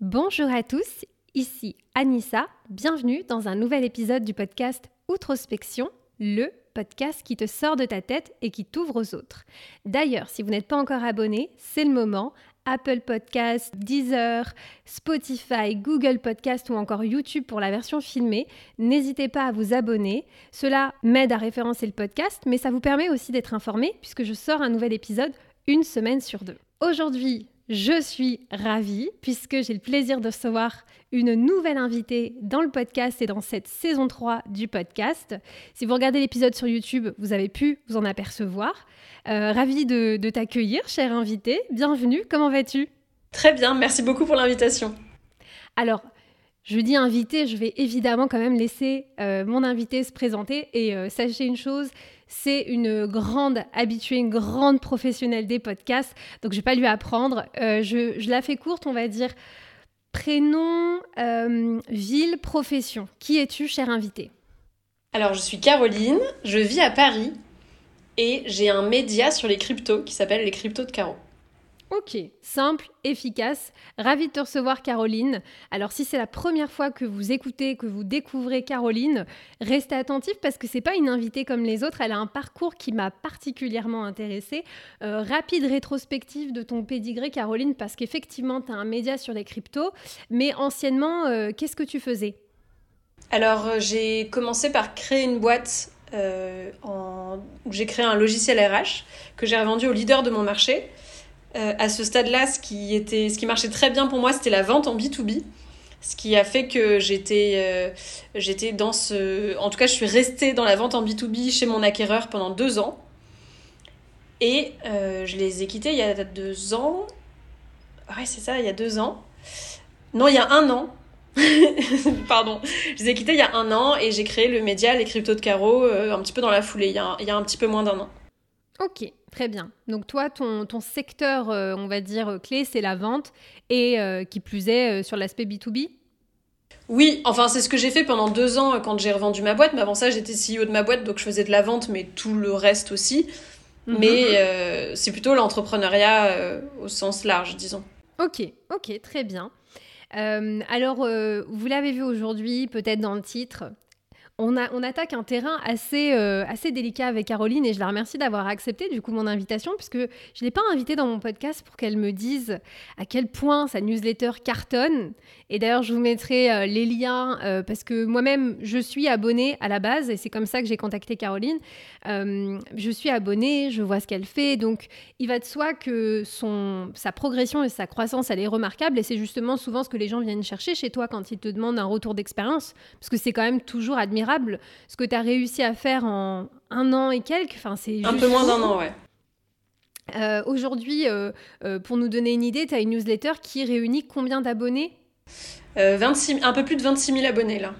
Bonjour à tous, ici Anissa, bienvenue dans un nouvel épisode du podcast Outrospection, le podcast qui te sort de ta tête et qui t'ouvre aux autres. D'ailleurs, si vous n'êtes pas encore abonné, c'est le moment. Apple Podcast, Deezer, Spotify, Google Podcast ou encore YouTube pour la version filmée. N'hésitez pas à vous abonner. Cela m'aide à référencer le podcast, mais ça vous permet aussi d'être informé puisque je sors un nouvel épisode une semaine sur deux. Aujourd'hui, je suis ravie puisque j'ai le plaisir de recevoir une nouvelle invitée dans le podcast et dans cette saison 3 du podcast. Si vous regardez l'épisode sur YouTube, vous avez pu vous en apercevoir. Euh, ravie de, t'accueillir, chère invitée. Bienvenue, comment vas-tu? Très bien, merci beaucoup pour l'invitation. Alors, je dis invité, je vais évidemment quand même laisser euh, mon invité se présenter. Et euh, sachez une chose, c'est une grande habituée, une grande professionnelle des podcasts. Donc, je ne vais pas lui apprendre. Euh, je, la fais courte, on va dire prénom, euh, ville, profession. Qui es-tu, chère invitée? Alors, je suis Caroline, je vis à Paris et j'ai un média sur les cryptos qui s'appelle Les Cryptos de Caro. Ok, simple, efficace. Ravi de te recevoir Caroline. Alors si c'est la première fois que vous écoutez, que vous découvrez Caroline, restez attentif parce que c'est pas une invitée comme les autres. Elle a un parcours qui m'a particulièrement intéressée. Euh, rapide rétrospective de ton pédigré Caroline parce qu'effectivement tu as un média sur les cryptos. Mais anciennement, euh, qu'est-ce que tu faisais? Alors euh, j'ai commencé par créer une boîte où j'ai créé un logiciel RH que j'ai revendu au leader de mon marché. Euh, à ce stade-là, ce qui était, ce qui marchait très bien pour moi, c'était la vente en B2B. Ce qui a fait que j'étais, euh, j'étais dans ce, en tout cas, je suis restée dans la vente en B2B chez mon acquéreur pendant deux ans. Et euh, je les ai quittés il y a deux ans. Ouais, c'est ça, il y a deux ans. Non, il y a un an. Pardon. Je les ai quittés il y a un an et j'ai créé le média Les Cryptos de Caro un petit peu dans la foulée, il y a, il y a un petit peu moins d'un an. Ok, très bien. Donc toi, ton, ton secteur, euh, on va dire, clé, c'est la vente et euh, qui plus est euh, sur l'aspect B2B oui, enfin c'est ce que j'ai fait pendant deux ans quand j'ai revendu ma boîte. Mais avant ça, j'étais CEO de ma boîte, donc je faisais de la vente, mais tout le reste aussi. Mhm. Mais c'est plutôt l'entrepreneuriat au sens large, disons. Ok, ok, très bien. alors, vous l'avez vu aujourd'hui, peut-être dans le titre, on, attaque un terrain assez, euh, assez délicat avec Caroline et je la remercie d'avoir accepté du coup mon invitation puisque je ne l'ai pas invitée dans mon podcast pour qu'elle me dise à quel point sa newsletter cartonne. Et d'ailleurs, je vous mettrai euh, les liens euh, parce que moi-même, je suis abonnée à la base et c'est comme ça que j'ai contacté Caroline. je suis abonnée, je vois ce qu'elle fait. Donc, il va de soi que son, sa progression et sa croissance, elle est remarquable et c'est justement souvent ce que les gens viennent chercher chez toi quand ils te demandent un retour d'expérience parce que c'est quand même toujours admirable ce que tu as réussi à faire en un an et quelques. Enfin, c'est un peu moins d'un an, ouais. Euh, aujourd'hui, euh, euh, pour nous donner une idée, tu as une newsletter qui réunit combien d'abonnés? 26, Un peu plus de 26 000 abonnés là.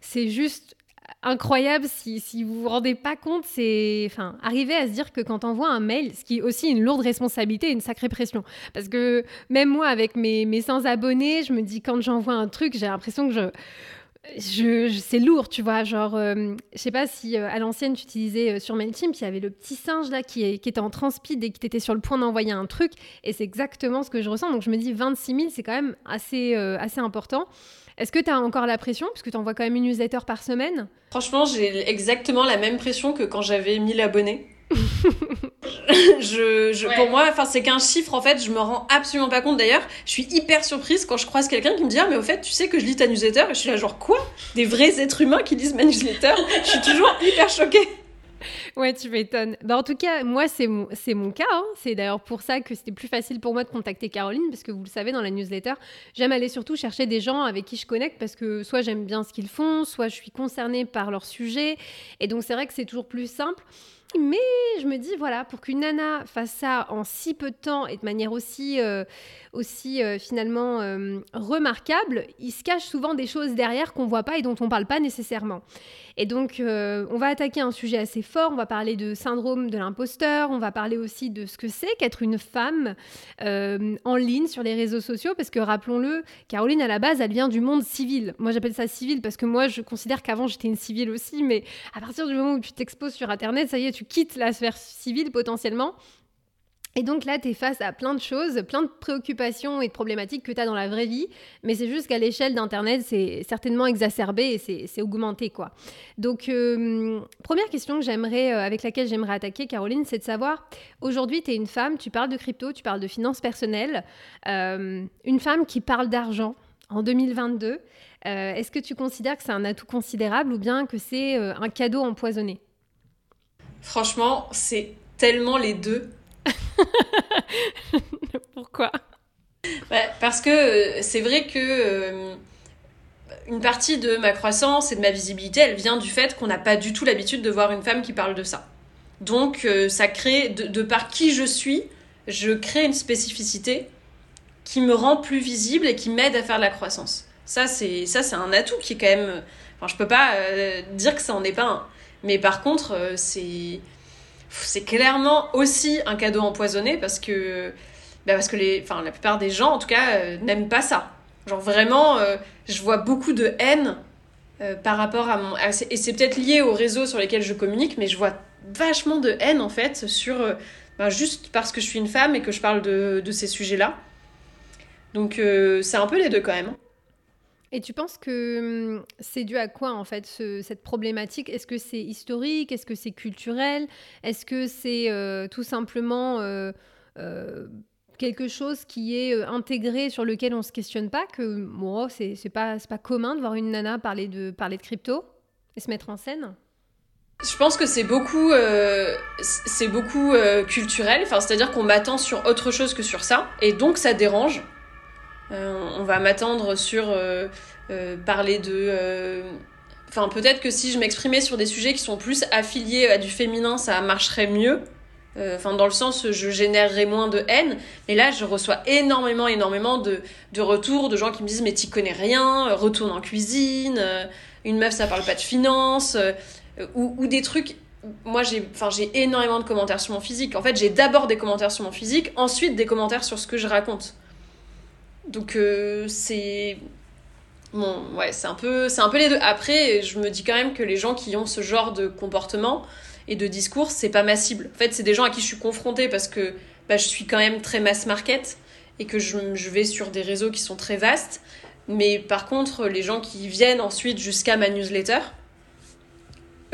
C'est juste incroyable si, si vous vous rendez pas compte. C'est enfin, arriver à se dire que quand on envoie un mail, ce qui est aussi une lourde responsabilité et une sacrée pression. Parce que même moi, avec mes, mes 100 abonnés, je me dis quand j'envoie un truc, j'ai l'impression que je c'est lourd, tu vois. Genre, euh, je sais pas si euh, à l'ancienne tu utilisais euh, sur Mailchimp, il y avait le petit singe là qui, qui était en transpeed et qui était sur le point d'envoyer un truc. Et c'est exactement ce que je ressens. Donc je me dis 26 000, c'est quand même assez, assez important. Est-ce que tu as encore la pression? Parce que tu envoies quand même une newsletter par semaine? Franchement, j'ai exactement la même pression que quand j'avais 1000 abonnés. je, Pour moi, c'est qu'un chiffre, en fait, je me rends absolument pas compte. D'ailleurs, je suis hyper surprise quand je croise quelqu'un qui me dit Ah, mais au fait, tu sais que je lis ta newsletter? Et je suis là, genre, quoi? Des vrais êtres humains qui lisent ma newsletter? Je suis toujours hyper choquée. Ouais, tu m'étonnes. Bah, en tout cas, moi, c'est mon, c'est mon cas. Hein. C'est d'ailleurs pour ça que c'était plus facile pour moi de contacter Caroline, parce que vous le savez, dans la newsletter, j'aime aller surtout chercher des gens avec qui je connecte, parce que soit j'aime bien ce qu'ils font, soit je suis concernée par leur sujet. Et donc, c'est vrai que c'est toujours plus simple. Mais je me dis, voilà, pour qu'une nana fasse ça en si peu de temps et de manière aussi, euh, aussi euh, finalement euh, remarquable, il se cache souvent des choses derrière qu'on voit pas et dont on parle pas nécessairement. Et donc, on va attaquer un sujet assez fort. On va parler de syndrome de l'imposteur. On va parler aussi de ce que c'est qu'être une femme en ligne sur les réseaux sociaux. Parce que rappelons-le, Caroline, à la base, elle vient du monde civil. Moi, j'appelle ça civil parce que moi, je considère qu'avant, j'étais une civile aussi. Mais à partir du moment où tu t'exposes sur Internet, ça y est, tu quittes la sphère civile potentiellement. Et donc là, tu es face à plein de choses, plein de préoccupations et de problématiques que tu as dans la vraie vie, mais c'est juste qu'à l'échelle d'Internet, c'est certainement exacerbé et c'est augmenté. quoi. Donc, euh, première question que j'aimerais, euh, avec laquelle j'aimerais attaquer, Caroline, c'est de savoir, aujourd'hui, tu es une femme, tu parles de crypto, tu parles de finances personnelles, euh, une femme qui parle d'argent en 2022. Est-ce que tu considères que c'est un atout considérable ou bien que c'est un cadeau empoisonné? Franchement, c'est tellement les deux Pourquoi? Bah, Parce que euh, c'est vrai que euh, une partie de ma croissance et de ma visibilité, elle vient du fait qu'on n'a pas du tout l'habitude de voir une femme qui parle de ça. Donc euh, ça crée, de, par qui je suis, je crée une spécificité qui me rend plus visible et qui m'aide à faire de la croissance. Ça, c'est ça, c'est un atout qui est quand même. Enfin, je peux pas dire que ça en est pas un. Mais par contre, c'est c'est clairement aussi un cadeau empoisonné parce que, bah parce que les, enfin, la plupart des gens, en tout cas, euh, n'aiment pas ça. Genre vraiment, euh, je vois beaucoup de haine euh, par rapport à mon... et c'est peut-être lié aux réseaux sur lesquels je communique, mais je vois vachement de haine en fait sur... Bah, juste parce que je suis une femme et que je parle de, de ces sujets-là. Donc c'est un peu les deux quand même. Et tu penses que hum, c'est dû à quoi en fait cette problématique? Est-ce que c'est historique? Est-ce que c'est culturel? Est-ce que c'est euh, tout simplement euh, euh, quelque chose qui est intégré sur lequel on se questionne pas? Que bon, c'est pas pas commun de voir une nana parler de crypto et se mettre en scène? Je pense que c'est beaucoup, culturel. C'est-à-dire qu'on m'attend sur autre chose que sur ça, et donc ça dérange. Euh, on va m'attendre sur euh, euh, parler de... Enfin, peut-être que si je m'exprimais sur des sujets qui sont plus affiliés à du féminin, ça marcherait mieux. Enfin, dans le sens, je générerais moins de haine. Mais là, je reçois énormément, énormément de, de retours de gens qui me disent Mais t'y connais rien, retourne en cuisine, une meuf, ça parle pas de finance, ou, des trucs moi j'ai énormément de commentaires sur mon physique en fait j'ai d'abord des commentaires sur mon physique ensuite des commentaires sur ce que je raconte donc euh, c'est bon, ouais, c'est un peu c'est un peu les deux. Après, je me dis quand même que les gens qui ont ce genre de comportement et de discours, c'est pas ma cible. En fait, c'est des gens à qui je suis confrontée parce que bah, je suis quand même très mass market et que je, je vais sur des réseaux qui sont très vastes. Mais par contre, les gens qui viennent ensuite jusqu'à ma newsletter,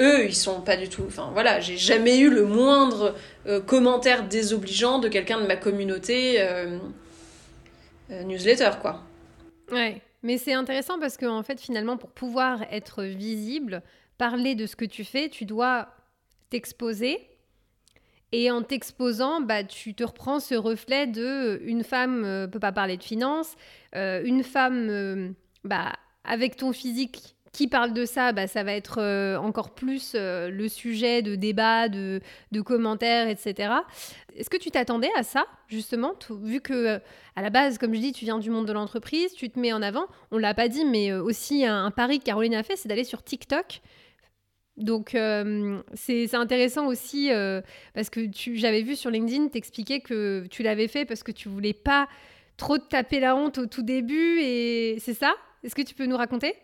eux, ils sont pas du tout. Enfin voilà, j'ai jamais eu le moindre euh, commentaire désobligeant de quelqu'un de ma communauté. Euh, newsletter, quoi. Ouais, mais c'est intéressant parce que en fait, finalement, pour pouvoir être visible, parler de ce que tu fais, tu dois t'exposer. Et en t'exposant, bah, tu te reprends ce reflet de une femme ne peut pas parler de finances, euh, une femme euh, bah, avec ton physique qui parle de ça, bah, ça va être euh, encore plus euh, le sujet de débat, de, commentaires, etc. Est-ce que tu t'attendais à ça, justement, vu que euh, à la base, comme je dis, tu viens du monde de l'entreprise, tu te mets en avant. On l'a pas dit, mais aussi un, pari que Caroline a fait, c'est d'aller sur TikTok. Donc c'est intéressant aussi parce que j'avais vu sur LinkedIn t'expliquer que tu l'avais fait parce que tu voulais pas trop te taper la honte au tout début et c'est ça? Est-ce que tu peux nous raconter?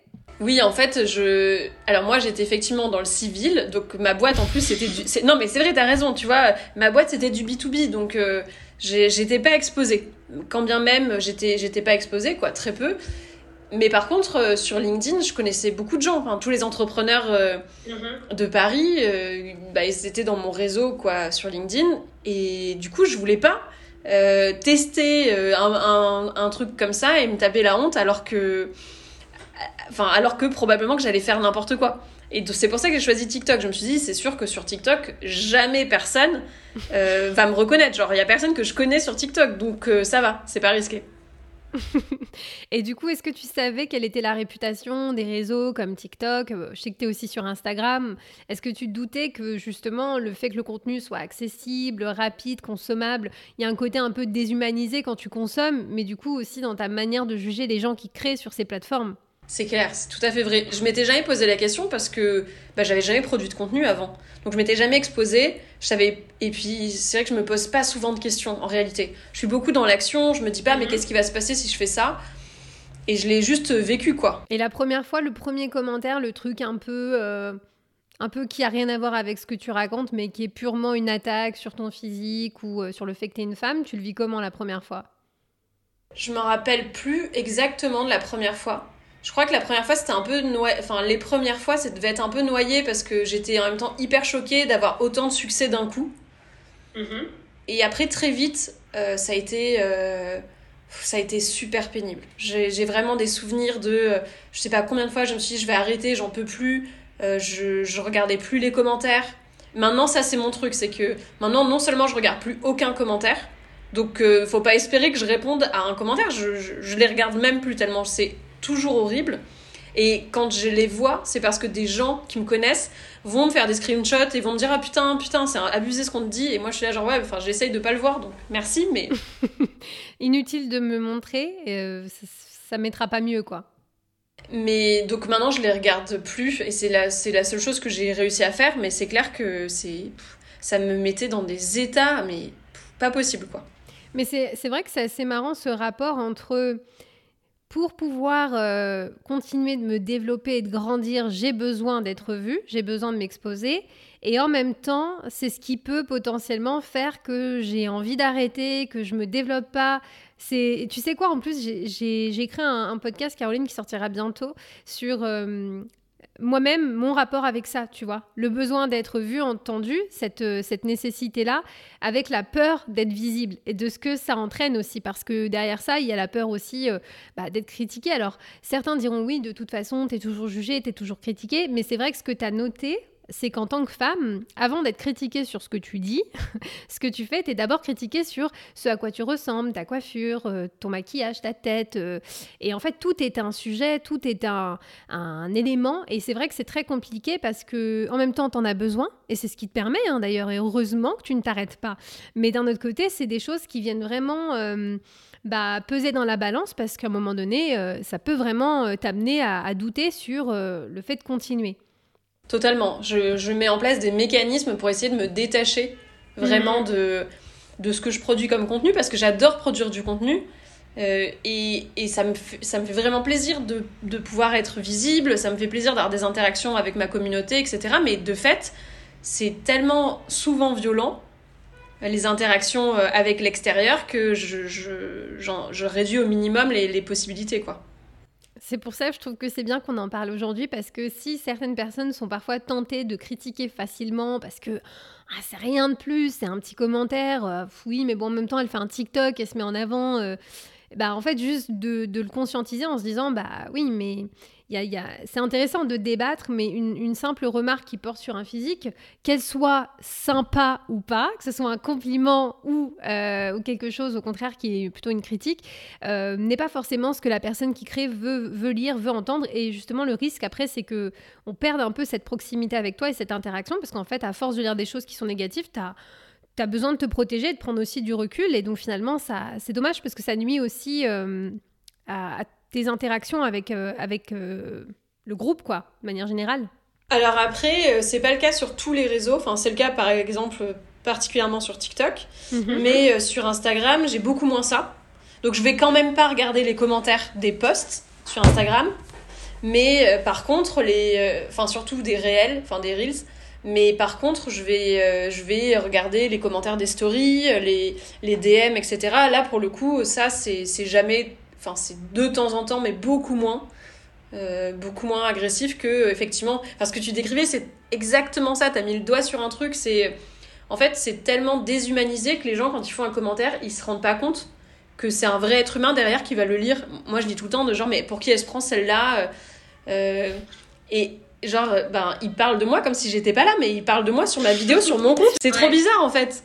Oui, en fait, je. Alors moi, j'étais effectivement dans le civil, donc ma boîte en plus c'était du. Non, mais c'est vrai, t'as raison. Tu vois, ma boîte c'était du B 2 B, donc euh, j'étais pas exposée. Quand bien même, j'étais j'étais pas exposée, quoi, très peu. Mais par contre, euh, sur LinkedIn, je connaissais beaucoup de gens. Enfin, tous les entrepreneurs euh, mm-hmm. de Paris, bah, ils étaient dans mon réseau, quoi, sur LinkedIn. Et du coup, je voulais pas tester un, un, un, truc comme ça et me taper la honte, alors que Enfin, alors que probablement que j'allais faire n'importe quoi. Et c'est pour ça que j'ai choisi TikTok. Je me suis dit, c'est sûr que sur TikTok, jamais personne euh, va me reconnaître. Genre, il y a personne que je connais sur TikTok, donc euh, ça va, c'est pas risqué. et du coup, est-ce que tu savais quelle était la réputation des réseaux comme TikTok? Euh, Je sais que tu es aussi sur Instagram. Est-ce que tu doutais que justement le fait que le contenu soit accessible, rapide, consommable, il y a un côté un peu déshumanisé quand tu consommes, mais du coup aussi dans ta manière de juger les gens qui créent sur ces plateformes? C'est clair, c'est tout à fait vrai. Je m'étais jamais posé la question parce que bah, j'avais jamais produit de contenu avant. Donc je m'étais jamais exposée. Je savais... Et puis c'est vrai que je me pose pas souvent de questions en réalité. Je suis beaucoup dans l'action, je me dis pas mais mhm. qu'est-ce qui va se passer si je fais ça? Et je l'ai juste vécu quoi. Et la première fois, le premier commentaire, le truc un peu. Euh, un peu qui a rien à voir avec ce que tu racontes, mais qui est purement une attaque sur ton physique ou euh, sur le fait que tu es une femme, tu le vis comment la première fois? Je me rappelle plus exactement de la première fois. Je crois que la première fois, c'était un peu noyé. Enfin, les premières fois, ça devait être un peu noyé parce que j'étais en même temps hyper choquée d'avoir autant de succès d'un coup. Mm-hmm. Et après, très vite, euh, ça a été. Euh, ça a été super pénible. J'ai vraiment des souvenirs de. Euh, je sais pas combien de fois je me suis dit, je vais arrêter, j'en peux plus. je, je regardais plus les commentaires. Maintenant, ça, c'est mon truc. C'est que maintenant, non seulement je regarde plus aucun commentaire, donc faut pas espérer que je réponde à un commentaire. Je, je, je les regarde même plus tellement c'est toujours horrible. Et quand je les vois, c'est parce que des gens qui me connaissent vont me faire des screenshots et vont me dire Ah putain, putain, c'est abusé ce qu'on te dit. Et moi, je suis là, genre, ouais, enfin, j'essaye de pas le voir, donc merci, mais. Inutile de me montrer, euh, ça, ça mettra pas mieux, quoi. Mais donc maintenant, je les regarde plus, et c'est la, la seule chose que j'ai réussi à faire, mais c'est clair que c'est ça me mettait dans des états, mais pas possible, quoi. Mais c'est vrai que c'est assez marrant ce rapport entre pour pouvoir euh, continuer de me développer et de grandir, j'ai besoin d'être vue, j'ai besoin de m'exposer. Et en même temps, c'est ce qui peut potentiellement faire que j'ai envie d'arrêter, que je me développe pas. C'est, tu sais quoi, en plus, j'ai un, un, podcast, Caroline, qui sortira bientôt, sur euh, moi-même, mon rapport avec ça, tu vois. Le besoin d'être vu, entendu, cette, euh, cette nécessité-là, avec la peur d'être visible et de ce que ça entraîne aussi. Parce que derrière ça, il y a la peur aussi euh, bah, d'être critiqué. Alors, certains diront oui, de toute façon, tu es toujours jugé, tu es toujours critiqué. Mais c'est vrai que ce que tu as noté, c'est qu'en tant que femme, avant d'être critiquée sur ce que tu dis, ce que tu fais, tu es d'abord critiquée sur ce à quoi tu ressembles, ta coiffure, euh, ton maquillage, ta tête. Euh. et en fait, tout est un sujet, tout est un, élément. Et c'est vrai que c'est très compliqué parce que en même temps, tu en as besoin. Et c'est ce qui te permet hein, d'ailleurs. Et heureusement que tu ne t'arrêtes pas. Mais d'un autre côté, c'est des choses qui viennent vraiment... Euh, bah, peser dans la balance parce qu'à un moment donné, ça peut vraiment t'amener à, douter sur le fait de continuer. Totalement. Je, je, mets en place des mécanismes pour essayer de me détacher vraiment mhm. de, de ce que je produis comme contenu parce que j'adore produire du contenu. Euh, et, et ça, me fait, ça me fait vraiment plaisir de, de pouvoir être visible, ça me fait plaisir d'avoir des interactions avec ma communauté, etc. Mais de fait, c'est tellement souvent violent, les interactions euh, avec l'extérieur, que je, je, je, réduis au minimum les, les possibilités, quoi. C'est pour ça que je trouve que c'est bien qu'on en parle aujourd'hui parce que si certaines personnes sont parfois tentées de critiquer facilement parce que ah, c'est rien de plus, c'est un petit commentaire, euh, oui, mais bon, en même temps, elle fait un TikTok, elle se met en avant. Euh, bah, en fait, juste de, de, le conscientiser en se disant, bah oui, mais c'est intéressant de débattre, mais une, simple remarque qui porte sur un physique, qu'elle soit sympa ou pas, que ce soit un compliment ou, euh, quelque chose au contraire qui est plutôt une critique, euh, n'est pas forcément ce que la personne qui crée veut, veut lire, veut entendre. Et justement, le risque après, c'est que on perde un peu cette proximité avec toi et cette interaction, parce qu'en fait, à force de lire des choses qui sont négatives, tu as tu as besoin de te protéger, de prendre aussi du recul. Et donc finalement, ça, c'est dommage parce que ça nuit aussi euh, à, à, tes interactions avec, euh, avec euh, le groupe, quoi, de manière générale Alors après, c'est pas le cas sur tous les réseaux. Enfin, c'est le cas, par exemple, particulièrement sur TikTok. Mhm. Mais sur Instagram, j'ai beaucoup moins ça. Donc, je vais quand même pas regarder les commentaires des posts sur Instagram. Mais par contre, les, enfin, surtout des réels, enfin des reels. Mais par contre, je vais, je vais regarder les commentaires des stories, les, les DM, etc. Là, pour le coup, ça, c'est jamais Enfin, c'est de temps en temps, mais beaucoup moins. Euh, beaucoup moins agressif que effectivement parce que tu décrivais c'est exactement ça tu as mis le doigt sur un truc c'est en fait c'est tellement déshumanisé que les gens quand ils font un commentaire ils se rendent pas compte que c'est un vrai être humain derrière qui va le lire moi je dis tout le temps de genre mais pour qui elle se prend celle-là euh, euh, et genre ben il parle de moi comme si j'étais pas là mais il parle de moi sur ma vidéo sur mon compte c'est trop bizarre en fait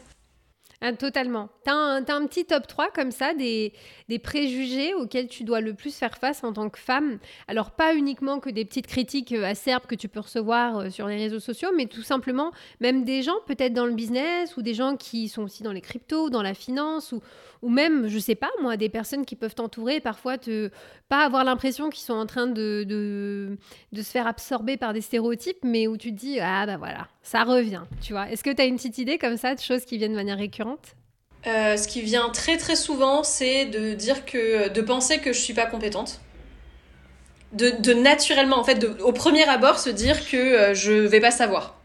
ah, totalement. Tu as, un petit top 3 comme ça, des, des, préjugés auxquels tu dois le plus faire face en tant que femme. Alors, pas uniquement que des petites critiques euh, acerbes que tu peux recevoir euh, sur les réseaux sociaux, mais tout simplement, même des gens peut-être dans le business ou des gens qui sont aussi dans les cryptos, dans la finance ou, ou même, je sais pas, moi, des personnes qui peuvent t'entourer, parfois te pas avoir l'impression qu'ils sont en train de, de, de, se faire absorber par des stéréotypes, mais où tu te dis, ah bah voilà, ça revient, tu vois. Est-ce que tu as une petite idée comme ça de choses qui viennent de manière récurrente? Euh, ce qui vient très très souvent, c'est de dire que de penser que je suis pas compétente. de, naturellement, en fait, de, au premier abord, se dire que euh, je vais pas savoir.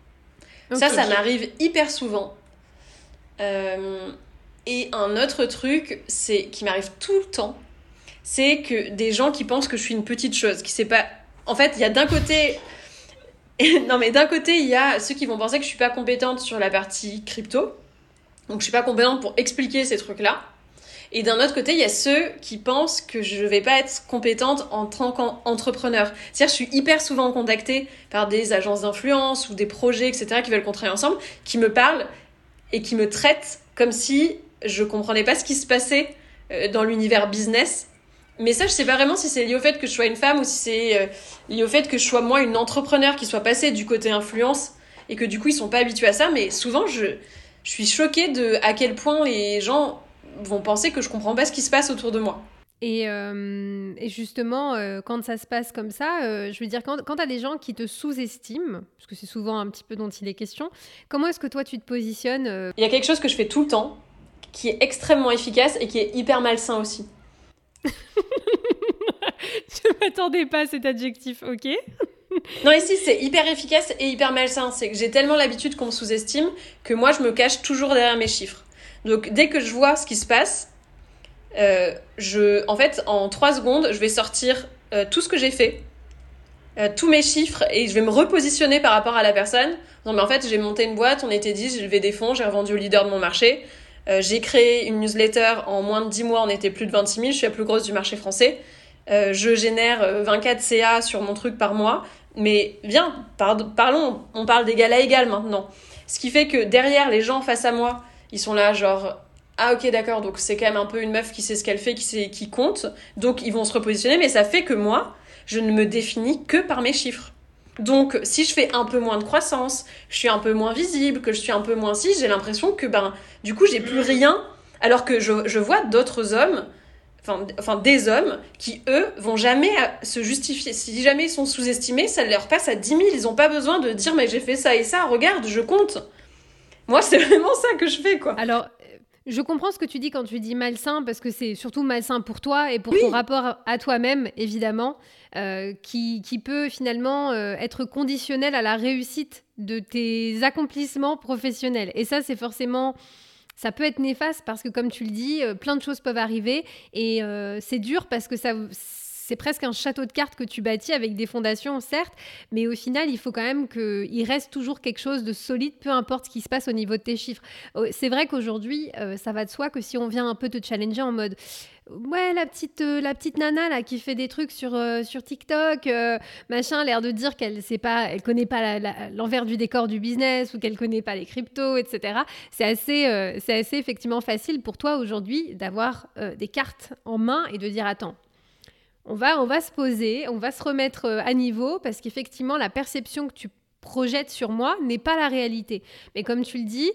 ça, ça m'arrive hyper souvent. Euh, et un autre truc, c'est qui m'arrive tout le temps, c'est que des gens qui pensent que je suis une petite chose, qui sait pas. En fait, il y a d'un côté. non, mais d'un côté, il y a ceux qui vont penser que je suis pas compétente sur la partie crypto. Donc, je suis pas compétente pour expliquer ces trucs-là. Et d'un autre côté, il y a ceux qui pensent que je vais pas être compétente en tant qu'entrepreneur. C'est-à-dire, je suis hyper souvent contactée par des agences d'influence ou des projets, etc., qui veulent qu'on travaille ensemble, qui me parlent et qui me traitent comme si je comprenais pas ce qui se passait euh, dans l'univers business. Mais ça, je sais pas vraiment si c'est lié au fait que je sois une femme ou si c'est euh, lié au fait que je sois moi une entrepreneur qui soit passée du côté influence et que du coup ils sont pas habitués à ça. Mais souvent, je, je suis choquée de à quel point les gens vont penser que je comprends pas ce qui se passe autour de moi. Et, euh, justement, euh, quand ça se passe comme ça, euh, je veux dire, quand, quand tu as des gens qui te sous-estiment, parce que c'est souvent un petit peu dont il est question, comment est-ce que toi tu te positionnes Il y a quelque chose que je fais tout le temps, qui est extrêmement efficace et qui est hyper malsain aussi. je m'attendais pas à cet adjectif, ok? Non, ici, c'est hyper efficace et hyper malsain. C'est que j'ai tellement l'habitude qu'on me sous-estime que moi, je me cache toujours derrière mes chiffres. Donc dès que je vois ce qui se passe, euh, je, en fait, en trois secondes, je vais sortir euh, tout ce que j'ai fait, euh, tous mes chiffres, et je vais me repositionner par rapport à la personne. Non, mais en fait, j'ai monté une boîte, on était 10, j'ai levé des fonds, j'ai revendu au leader de mon marché. J'ai créé une newsletter en moins de 10 mois, on était plus de 26 000, je suis la plus grosse du marché français. je génère 24 CA sur mon truc par mois. Mais viens, parlons, on parle d'égal à égal maintenant. Ce qui fait que derrière les gens face à moi, ils sont là genre ah ok d'accord donc c'est quand même un peu une meuf qui sait ce qu'elle fait qui sait qui compte donc ils vont se repositionner mais ça fait que moi je ne me définis que par mes chiffres donc si je fais un peu moins de croissance je suis un peu moins visible que je suis un peu moins si j'ai l'impression que ben du coup j'ai plus rien alors que je, je vois d'autres hommes Enfin, enfin, des hommes qui, eux, vont jamais se justifier. Si jamais ils sont sous-estimés, ça leur passe à 10 000. Ils n'ont pas besoin de dire, mais j'ai fait ça et ça, regarde, je compte. Moi, c'est vraiment ça que je fais, quoi. Alors, je comprends ce que tu dis quand tu dis malsain, parce que c'est surtout malsain pour toi et pour ton rapport à toi-même, évidemment, euh, qui, qui, peut finalement euh, être conditionnel à la réussite de tes accomplissements professionnels. Et ça, c'est forcément ça peut être néfaste parce que, comme tu le dis, euh, plein de choses peuvent arriver et c'est dur parce que ça, c'est presque un château de cartes que tu bâtis avec des fondations, certes, mais au final, il faut quand même qu'il reste toujours quelque chose de solide, peu importe ce qui se passe au niveau de tes chiffres. Oh, c'est vrai qu'aujourd'hui, euh, ça va de soi que si on vient un peu te challenger en mode ouais la petite euh, la petite nana là qui fait des trucs sur euh, sur TikTok machin l'air de dire qu'elle sait pas elle connaît pas l'envers du décor du business ou qu'elle connaît pas les cryptos etc c'est assez c'est assez effectivement facile pour toi aujourd'hui d'avoir des cartes en main et de dire attends on va, se poser, on va se remettre euh, à niveau parce qu'effectivement, la perception que tu projettes sur moi n'est pas la réalité. Mais comme tu le dis,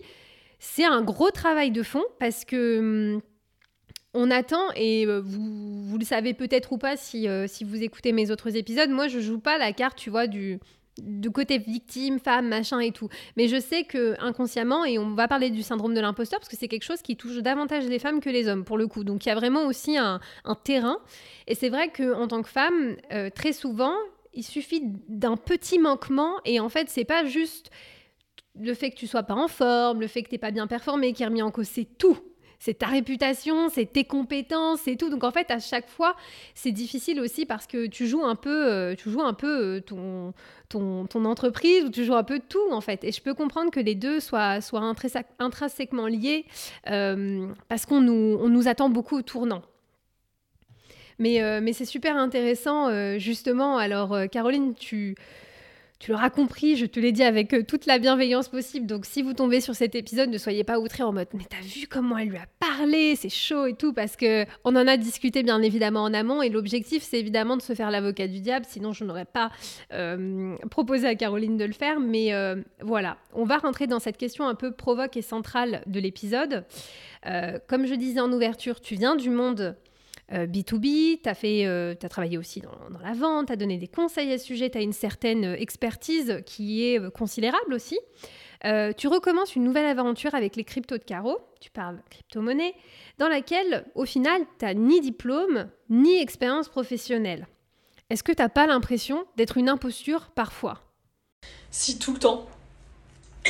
c'est un gros travail de fond parce que hum, on attend, et euh, vous, vous le savez peut-être ou pas si, euh, si vous écoutez mes autres épisodes, moi je joue pas la carte, tu vois, du, de côté victime, femme, machin et tout. Mais je sais que inconsciemment, et on va parler du syndrome de l'imposteur parce que c'est quelque chose qui touche davantage les femmes que les hommes pour le coup. Donc il y a vraiment aussi un, terrain. Et c'est vrai qu'en tant que femme, euh, très souvent, il suffit d'un petit manquement et en fait, c'est pas juste le fait que tu sois pas en forme, le fait que tu pas bien performé qui est remis en cause, c'est tout c'est ta réputation, c'est tes compétences, c'est tout. Donc en fait, à chaque fois, c'est difficile aussi parce que tu joues un peu, euh, tu joues un peu euh, ton, ton, entreprise ou tu joues un peu tout en fait. Et je peux comprendre que les deux soient, soient intrinsèquement liés euh, parce qu'on nous, on nous attend beaucoup au tournant. Mais, mais c'est super intéressant, justement. Alors, Caroline, tu, tu l'auras compris, je te l'ai dit avec euh, toute la bienveillance possible. Donc si vous tombez sur cet épisode, ne soyez pas outrés en mode mais t'as vu comment elle lui a parlé, c'est chaud et tout parce que on en a discuté bien évidemment en amont et l'objectif c'est évidemment de se faire l'avocat du diable. Sinon je n'aurais pas euh, proposé à Caroline de le faire. Mais euh, voilà, on va rentrer dans cette question un peu provoque et centrale de l'épisode. comme je disais en ouverture, tu viens du monde B2B, tu as, euh, as travaillé aussi dans, la vente, tu as donné des conseils à ce sujet, tu as une certaine euh, expertise qui est euh, considérable aussi. tu recommences une nouvelle aventure avec les cryptos de carreau, tu parles crypto-monnaie, dans laquelle, au final, tu n'as ni diplôme, ni expérience professionnelle. Est-ce que tu n'as pas l'impression d'être une imposture parfois? Si, tout le temps.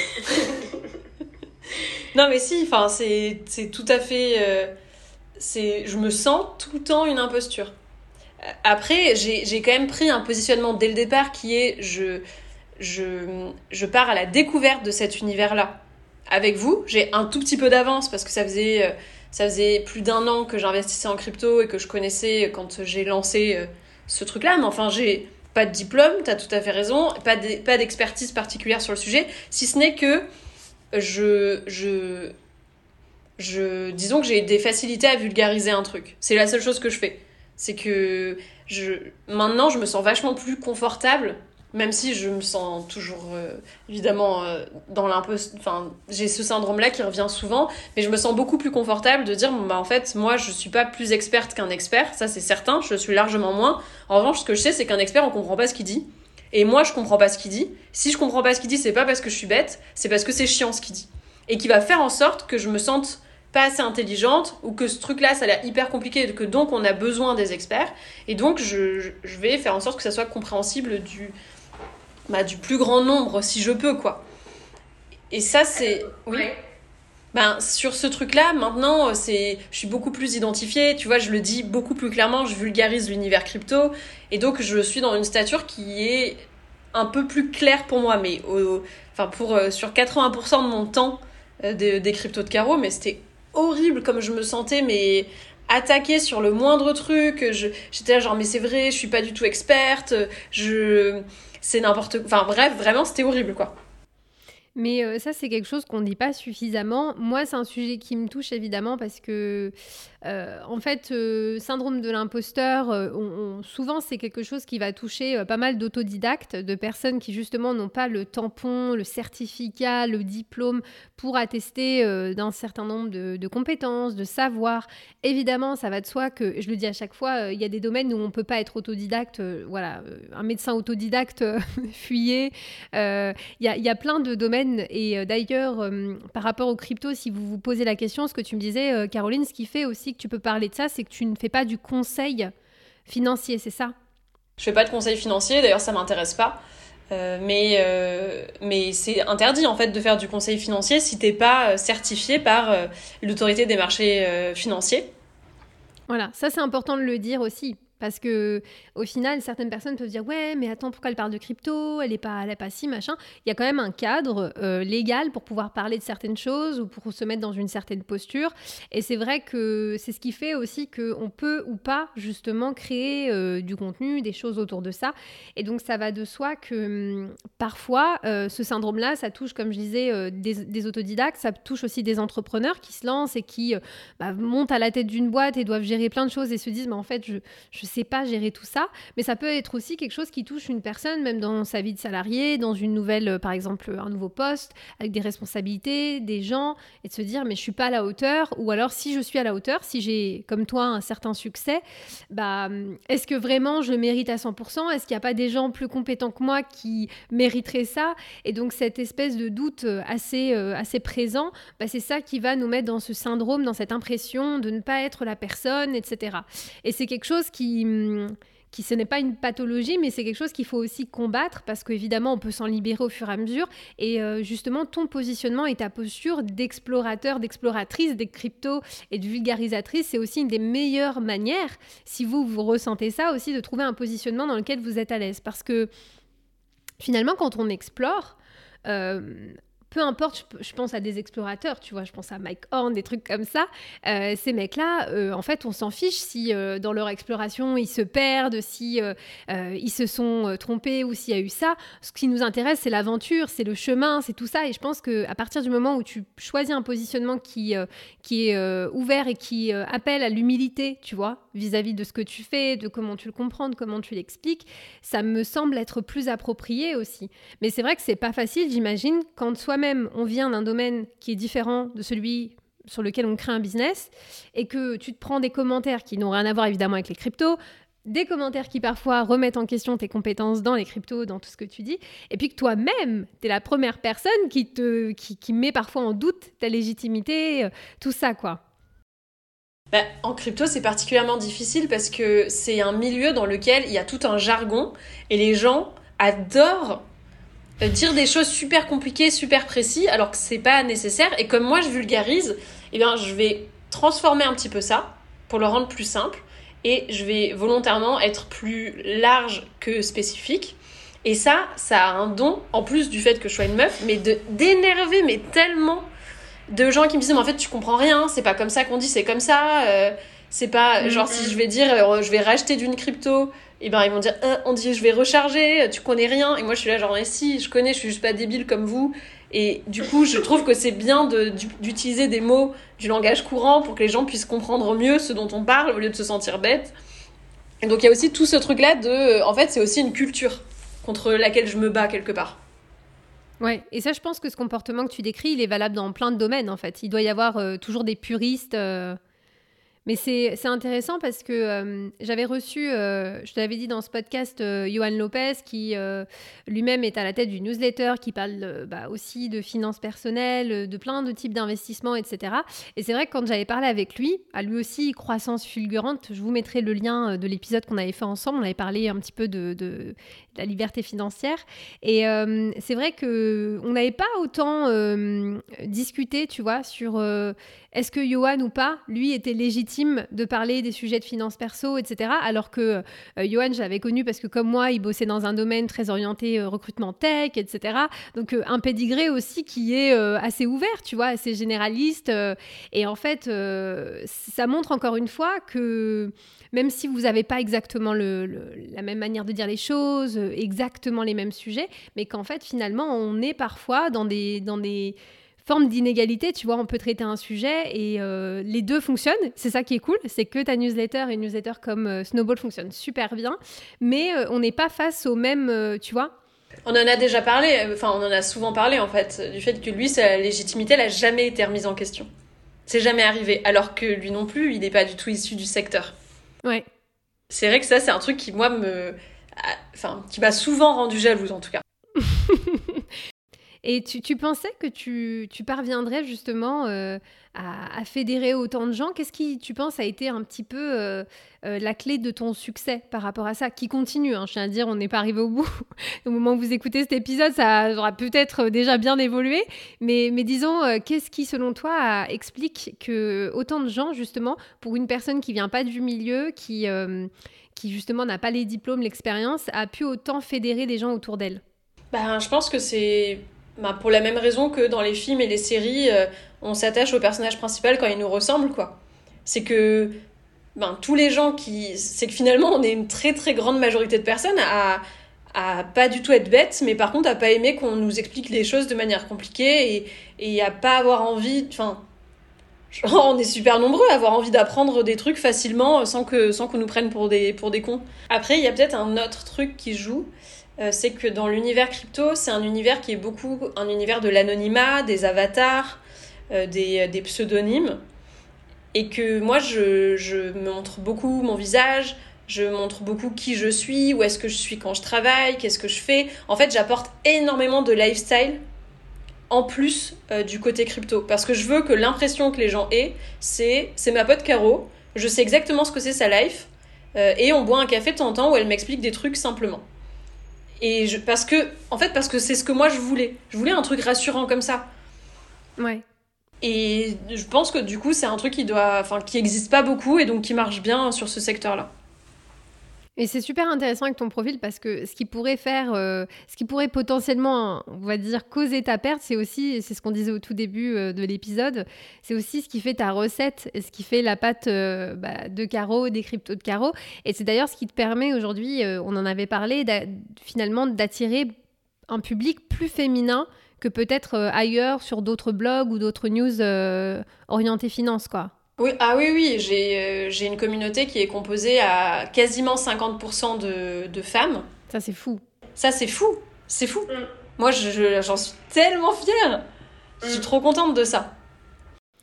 non mais si, c'est tout à fait... Euh, c'est je me sens tout le temps une imposture. Après, j'ai quand même pris un positionnement dès le départ qui est je, je, je pars à la découverte de cet univers-là. Avec vous, j'ai un tout petit peu d'avance parce que ça faisait, euh, ça faisait plus d'un an que j'investissais en crypto et que je connaissais quand j'ai lancé euh, ce truc-là. Mais enfin, j'ai pas de diplôme, tu as tout à fait raison, pas d'expertise particulière sur le sujet, si ce n'est que je, je, disons que j'ai des facilités à vulgariser un truc. C'est la seule chose que je fais. C'est que je, maintenant, je me sens vachement plus confortable, même si je me sens toujours, euh, évidemment, euh, dans l'impost... Enfin, j'ai ce syndrome-là qui revient souvent, mais je me sens beaucoup plus confortable de dire, bah, en fait, moi, je suis pas plus experte qu'un expert, ça c'est certain, je suis largement moins. En revanche, ce que je sais, c'est qu'un expert, on comprend pas ce qu'il dit. Et moi, je comprends pas ce qu'il dit. Si je comprends pas ce qu'il dit, c'est pas parce que je suis bête, c'est parce que c'est chiant ce qu'il dit. Et qui va faire en sorte que je me sente pas assez intelligente ou que ce truc-là, ça a l'air hyper compliqué et que donc on a besoin des experts. Et donc, je, je vais faire en sorte que ça soit compréhensible du, bah, du plus grand nombre si je peux, quoi. Et ça, c'est. Oui. Ben, sur ce truc-là, maintenant, c'est, je suis beaucoup plus identifiée. Tu vois, je le dis beaucoup plus clairement. Je vulgarise l'univers crypto, et donc je suis dans une stature qui est un peu plus claire pour moi. Mais, enfin, pour euh, sur 80% de mon temps euh, des, des cryptos de carreau, mais c'était horrible comme je me sentais, mais attaquée sur le moindre truc. J'étais là genre, mais c'est vrai, je suis pas du tout experte, je, c'est n'importe Enfin bref, vraiment, c'était horrible, quoi. Mais euh, ça, c'est quelque chose qu'on ne dit pas suffisamment. Moi, c'est un sujet qui me touche évidemment parce que en fait, euh, syndrome de l'imposteur, euh, souvent c'est quelque chose qui va toucher pas mal d'autodidactes, de personnes qui justement n'ont pas le tampon, le certificat, le diplôme pour attester d'un certain nombre de, compétences, de savoir. Évidemment, ça va de soi que, je le dis à chaque fois, il y a des domaines où on ne peut pas être autodidacte. voilà, un médecin autodidacte, fuyez. Il y, a plein de domaines. Et d'ailleurs, par rapport aux crypto, si vous vous posez la question, ce que tu me disais, Caroline, ce qui fait aussi que tu peux parler de ça, c'est que tu ne fais pas du conseil financier, c'est ça? Je fais pas de conseil financier, d'ailleurs ça m'intéresse pas. Euh, mais euh, mais c'est interdit en fait de faire du conseil financier si t'es pas euh, certifié par l'autorité des marchés financiers. Voilà, ça c'est important de le dire aussi parce que au final, certaines personnes peuvent dire ouais, mais attends, pourquoi elle parle de crypto? Elle est pas, elle est pas si machin. Il y a quand même un cadre euh, légal pour pouvoir parler de certaines choses ou pour se mettre dans une certaine posture. Et c'est vrai que c'est ce qui fait aussi qu'on peut ou pas justement créer euh, du contenu, des choses autour de ça. Et donc ça va de soi que hum, parfois euh, ce syndrome-là, ça touche, comme je disais, des, autodidactes, ça touche aussi des entrepreneurs qui se lancent et qui bah, montent à la tête d'une boîte et doivent gérer plein de choses et se disent mais en fait je je pas gérer tout ça, mais ça peut être aussi quelque chose qui touche une personne, même dans sa vie de salarié, dans une nouvelle, euh, par exemple, un nouveau poste, avec des responsabilités, des gens, et de se dire, mais je suis pas à la hauteur, ou alors si je suis à la hauteur, si j'ai, comme toi, un certain succès, bah, est-ce que vraiment je mérite à 100% Est-ce qu'il n'y a pas des gens plus compétents que moi qui mériteraient ça? Et donc, cette espèce de doute euh, assez, euh, assez présent, bah, c'est ça qui va nous mettre dans ce syndrome, dans cette impression de ne pas être la personne, etc. Et c'est quelque chose qui qui, ce n'est pas une pathologie, mais c'est quelque chose qu'il faut aussi combattre parce qu'évidemment, on peut s'en libérer au fur et à mesure. Et euh, justement, ton positionnement et ta posture d'explorateur, d'exploratrice des cryptos et de vulgarisatrice, c'est aussi une des meilleures manières, si vous, vous ressentez ça aussi, de trouver un positionnement dans lequel vous êtes à l'aise. Parce que finalement, quand on explore, euh, peu importe, je, pense à des explorateurs, tu vois, je pense à Mike Horn, des trucs comme ça. Euh, ces mecs-là, euh, en fait, on s'en fiche si euh, dans leur exploration ils se perdent, si ils se sont trompés ou s'il y a eu ça. Ce qui nous intéresse, c'est l'aventure, c'est le chemin, c'est tout ça. Et je pense que à partir du moment où tu choisis un positionnement qui qui est ouvert et qui appelle à l'humilité, tu vois, vis-à-vis de ce que tu fais, de comment tu le comprends, de comment tu l'expliques, ça me semble être plus approprié aussi. Mais c'est vrai que c'est pas facile, j'imagine, quand soi-même on vient d'un domaine qui est différent de celui sur lequel on crée un business et que tu te prends des commentaires qui n'ont rien à voir évidemment avec les cryptos, des commentaires qui parfois remettent en question tes compétences dans les cryptos, dans tout ce que tu dis, et puis que toi-même, tu es la première personne qui, te, qui, met parfois en doute ta légitimité, euh, tout ça, quoi. bah, en crypto, c'est particulièrement difficile parce que c'est un milieu dans lequel il y a tout un jargon et les gens adorent euh, dire des choses super compliquées, super précises, alors que c'est pas nécessaire. Et comme moi, je vulgarise, eh bien, je vais transformer un petit peu ça pour le rendre plus simple et je vais volontairement être plus large que spécifique. Et ça, ça a un don, en plus du fait que je sois une meuf, mais d'énerver, mais tellement de gens qui me disent mais en fait tu comprends rien c'est pas comme ça qu'on dit c'est comme ça euh, c'est pas mm, genre si je vais dire euh, je vais racheter d'une crypto et ben ils vont dire euh, on dit je vais recharger tu connais rien et moi je suis là genre si je connais je suis juste pas débile comme vous et du coup je trouve que c'est bien d'utiliser des mots du langage courant pour que les gens puissent comprendre mieux ce dont on parle au lieu de se sentir bête et donc il y a aussi tout ce truc là de en fait c'est aussi une culture contre laquelle je me bats quelque part Ouais, et ça, je pense que ce comportement que tu décris, il est valable dans plein de domaines, en fait. Il doit y avoir euh, toujours des puristes. Euh, mais c'est intéressant parce que euh, j'avais reçu, euh, je t'avais dit dans ce podcast, euh, Johan Lopez, qui lui-même est à la tête du newsletter, qui parle bah, aussi de finances personnelles, de plein de types d'investissements, etc. Et c'est vrai que quand j'avais parlé avec lui, à lui aussi, croissance fulgurante, je vous mettrai le lien de l'épisode qu'on avait fait ensemble, on avait parlé un petit peu de, de la liberté financière. Et c'est vrai qu'on n'avait pas autant discuté, tu vois, sur est-ce que Johan ou pas, lui, était légitime de parler des sujets de finances perso, etc. Alors que euh, Johan, j'avais connu parce que comme moi, il bossait dans un domaine très orienté euh, recrutement tech, etc. Donc euh, un pédigré aussi qui est assez ouvert, tu vois, assez généraliste. et en fait, ça montre encore une fois que même si vous n'avez pas exactement la même manière de dire les choses, exactement les mêmes sujets, mais qu'en fait, finalement, on est parfois dans des... Dans des forme d'inégalité, tu vois, on peut traiter un sujet et euh, les deux fonctionnent. C'est ça qui est cool, c'est que ta newsletter et une newsletter comme euh, Snowball fonctionnent super bien, mais euh, on n'est pas face au même, tu vois. On en a déjà parlé, enfin on en a souvent parlé en fait, du fait que lui, sa légitimité n'a jamais été remise en question. C'est jamais arrivé, alors que lui non plus, il n'est pas du tout issu du secteur. Ouais. C'est vrai que ça, c'est un truc qui, moi, me... Enfin, qui m'a souvent rendu jalouse en tout cas. Et tu, pensais que tu, parviendrais justement euh, à, fédérer autant de gens? Qu'est-ce qui, tu penses, a été un petit peu euh, euh, la clé de ton succès par rapport à ça Qui continue, hein, je tiens à dire, on n'est pas arrivé au bout. au moment où vous écoutez cet épisode, ça aura peut-être déjà bien évolué. Mais, disons, qu'est-ce qui, selon toi, explique que autant de gens, justement, pour une personne qui vient pas du milieu, qui, qui justement n'a pas les diplômes, l'expérience, a pu autant fédérer des gens autour d'elle? Ben, je pense que c'est bah, pour la même raison que dans les films et les séries, euh, on s'attache au personnage principal quand il nous ressemble, quoi. C'est que ben, tous les gens qui. C'est que finalement, on est une très très grande majorité de personnes à, à pas du tout être bêtes, mais par contre à pas aimer qu'on nous explique les choses de manière compliquée et, et à pas avoir envie. Enfin. on est super nombreux à avoir envie d'apprendre des trucs facilement sans que sans qu'on nous prenne pour des, pour des cons. Après, il y a peut-être un autre truc qui joue, euh, c'est que dans l'univers crypto, c'est un univers qui est beaucoup un univers de l'anonymat, des avatars, euh, des, des, pseudonymes. Et que moi, je, je montre beaucoup mon visage, je montre beaucoup qui je suis, où est-ce que je suis quand je travaille, qu'est-ce que je fais. En fait, j'apporte énormément de lifestyle en plus euh, du côté crypto. Parce que je veux que l'impression que les gens aient, c'est c'est ma pote Caro, je sais exactement ce que c'est sa life, et on boit un café de temps en temps où elle m'explique des trucs simplement. Et je, parce que, en fait, parce que c'est ce que moi je voulais. Je voulais un truc rassurant comme ça. Ouais. Et je pense que du coup, c'est un truc qui doit, enfin, qui existe pas beaucoup et donc qui marche bien sur ce secteur-là. Et c'est super intéressant avec ton profil parce que ce qui pourrait faire, euh, ce qui pourrait potentiellement, on va dire, causer ta perte, c'est aussi, c'est ce qu'on disait au tout début euh, de l'épisode, c'est aussi ce qui fait ta recette et ce qui fait la pâte euh, bah, de carreaux, des cryptos de carreaux. Et c'est d'ailleurs ce qui te permet aujourd'hui, on en avait parlé, finalement d'attirer un public plus féminin que peut-être ailleurs sur d'autres blogs ou d'autres news orientés finance, quoi. Oui, ah oui, oui, j'ai euh, une communauté qui est composée à quasiment 50% de, de, femmes. Ça, c'est fou. Ça, c'est fou. C'est fou. Mm. Moi, j'en suis tellement fière. Je suis mm. trop contente de ça.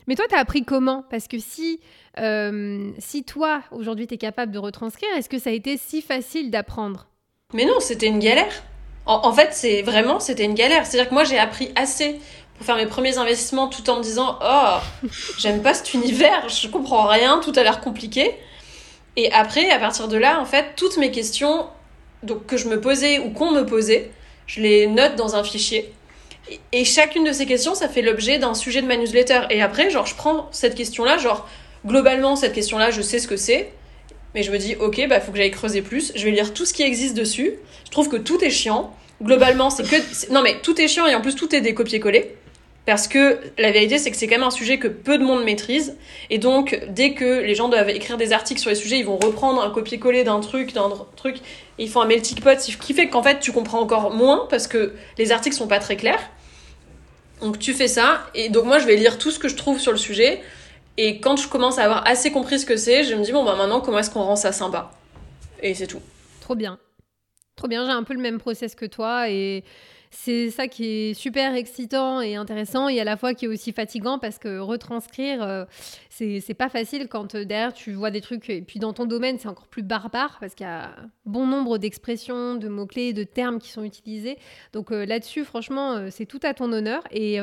Mais toi, t'as appris comment? Parce que si, euh, si toi, aujourd'hui, t'es capable de retranscrire, est-ce que ça a été si facile d'apprendre? Mais non, c'était une galère. En, en fait, c'est vraiment, c'était une galère. C'est-à-dire que moi, j'ai appris assez pour faire mes premiers investissements tout en me disant oh j'aime pas cet univers, je comprends rien, tout a l'air compliqué. Et après, à partir de là, en fait, toutes mes questions donc, que je me posais ou qu'on me posait, je les note dans un fichier. Et chacune de ces questions, ça fait l'objet d'un sujet de ma newsletter. Et après, genre, je prends cette question-là, genre, globalement, cette question-là, je sais ce que c'est. Mais je me dis, ok, bah, faut que j'aille creuser plus. Je vais lire tout ce qui existe dessus. Je trouve que tout est chiant. Globalement, c'est que. Non, mais tout est chiant et en plus, tout est des copier-coller. Parce que la vérité, c'est que c'est quand même un sujet que peu de monde maîtrise. Et donc, dès que les gens doivent écrire des articles sur les sujets, ils vont reprendre un copier-coller d'un truc, d'un truc, et ils font un melting pot, ce qui fait qu'en fait, tu comprends encore moins parce que les articles sont pas très clairs. Donc, tu fais ça. Et donc, moi, je vais lire tout ce que je trouve sur le sujet. Et quand je commence à avoir assez compris ce que c'est, je me dis, bon, bah maintenant, comment est-ce qu'on rend ça sympa? Et c'est tout. Trop bien. Trop bien, j'ai un peu le même process que toi. Et c'est ça qui est super excitant et intéressant et à la fois qui est aussi fatigant parce que retranscrire, euh, c'est pas facile quand euh, derrière tu vois des trucs. Et puis dans ton domaine, c'est encore plus barbare parce qu'il y a bon nombre d'expressions, de mots-clés, de termes qui sont utilisés. Donc euh, là-dessus, franchement, c'est tout à ton honneur. Et.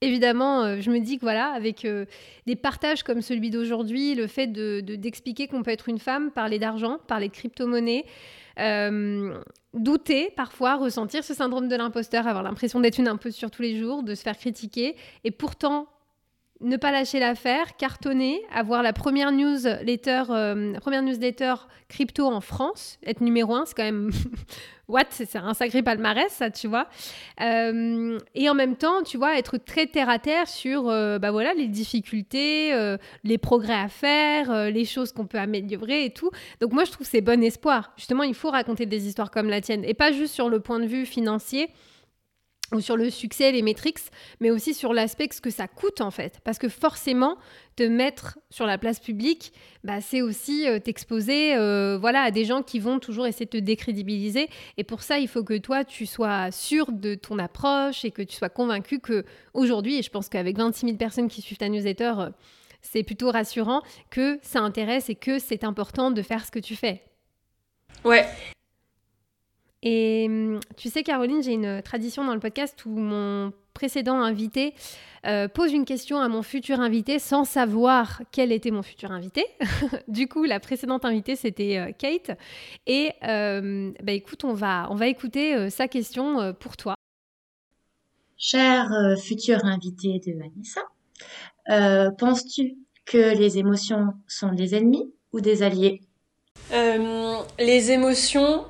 Évidemment, je me dis que voilà, avec des partages comme celui d'aujourd'hui, le fait d'expliquer qu'on peut être une femme, parler d'argent, parler de crypto-monnaie, euh, douter parfois, ressentir ce syndrome de l'imposteur, avoir l'impression d'être une imposture tous les jours, de se faire critiquer, et pourtant ne pas lâcher l'affaire, cartonner, avoir la première newsletter, euh, première newsletter crypto en France, être numéro un, c'est quand même what, c'est un sacré palmarès, ça, tu vois. Euh, et en même temps, tu vois, être très terre à terre sur, euh, bah voilà, les difficultés, les progrès à faire, les choses qu'on peut améliorer et tout. Donc moi, je trouve c'est bon espoir. Justement, il faut raconter des histoires comme la tienne et pas juste sur le point de vue financier ou sur le succès, les métriques, mais aussi sur l'aspect ce que ça coûte en fait. Parce que forcément, te mettre sur la place publique, bah, c'est aussi euh, t'exposer euh, voilà, à des gens qui vont toujours essayer de te décrédibiliser. Et pour ça, il faut que toi, tu sois sûr de ton approche et que tu sois convaincu que aujourd'hui, et je pense qu'avec 26 000 personnes qui suivent ta newsletter, euh, c'est plutôt rassurant que ça intéresse et que c'est important de faire ce que tu fais. Ouais, et hum, tu sais, Caroline, j'ai une tradition dans le podcast où mon précédent invité euh, pose une question à mon futur invité sans savoir quel était mon futur invité. du coup, la précédente invitée, c'était euh, Kate. Et euh, bah, écoute, on va, on va écouter sa question pour toi. Cher futur invité de Vanessa, penses-tu que les émotions sont des ennemis ou des alliés? Les émotions,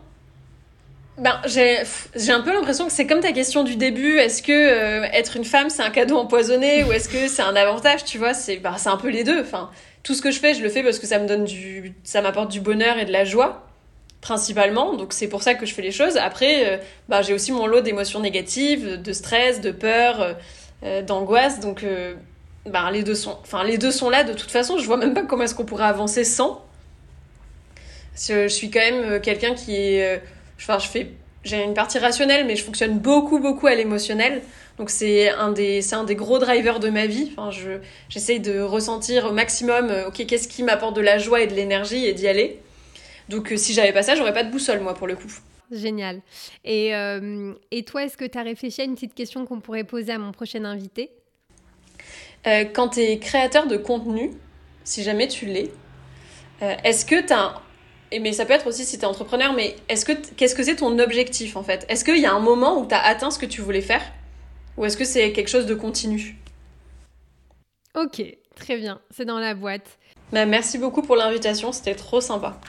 ben, j'ai, un peu l'impression que c'est comme ta question du début. Est-ce que euh, être une femme, c'est un cadeau empoisonné ou est-ce que c'est un avantage Tu vois, c'est, c'est un peu les deux. Enfin, tout ce que je fais, je le fais parce que ça me donne du, ça m'apporte du bonheur et de la joie, principalement. Donc c'est pour ça que je fais les choses. Après, euh, bah, j'ai aussi mon lot d'émotions négatives, de stress, de peur, euh, d'angoisse. Donc, bah, les deux sont, enfin, les deux sont là de toute façon. Je vois même pas comment est-ce qu'on pourrait avancer sans. Je, je suis quand même quelqu'un qui est Enfin, je fais, j'ai une partie rationnelle, mais je fonctionne beaucoup, beaucoup à l'émotionnel. Donc c'est un des, c'est un des gros drivers de ma vie. Enfin, je, j'essaye de ressentir au maximum, euh, ok, qu'est-ce qui m'apporte de la joie et de l'énergie et d'y aller. Donc euh, si j'avais pas ça, j'aurais pas de boussole moi pour le coup. Génial. Et, euh, et toi, est-ce que tu as réfléchi à une petite question qu'on pourrait poser à mon prochain invité? Quand tu es créateur de contenu, si jamais tu l'es, est-ce que tu as et mais ça peut être aussi si tu es entrepreneur, mais est-ce que qu'est-ce que c'est ton objectif en fait? Est-ce qu'il y a un moment où tu as atteint ce que tu voulais faire? Ou est-ce que c'est quelque chose de continu? Ok, très bien, c'est dans la boîte. Bah, merci beaucoup pour l'invitation, c'était trop sympa.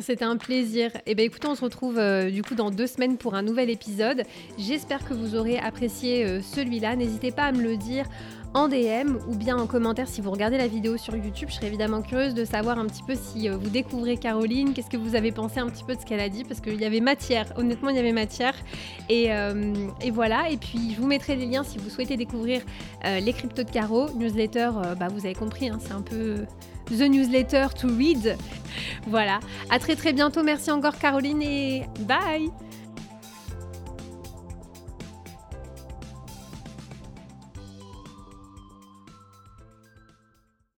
C'était un plaisir. Et eh ben écoutez, on se retrouve euh, du coup dans deux semaines pour un nouvel épisode. J'espère que vous aurez apprécié euh, celui-là. N'hésitez pas à me le dire en DM ou bien en commentaire si vous regardez la vidéo sur YouTube. Je serais évidemment curieuse de savoir un petit peu si euh, vous découvrez Caroline, qu'est-ce que vous avez pensé un petit peu de ce qu'elle a dit, parce qu'il y avait matière, honnêtement il y avait matière. Et, euh, voilà, et puis je vous mettrai les liens si vous souhaitez découvrir euh, les cryptos de Caro, newsletter, bah, vous avez compris, hein, c'est un peu the newsletter to read. Voilà, à très très bientôt, merci encore Caroline et bye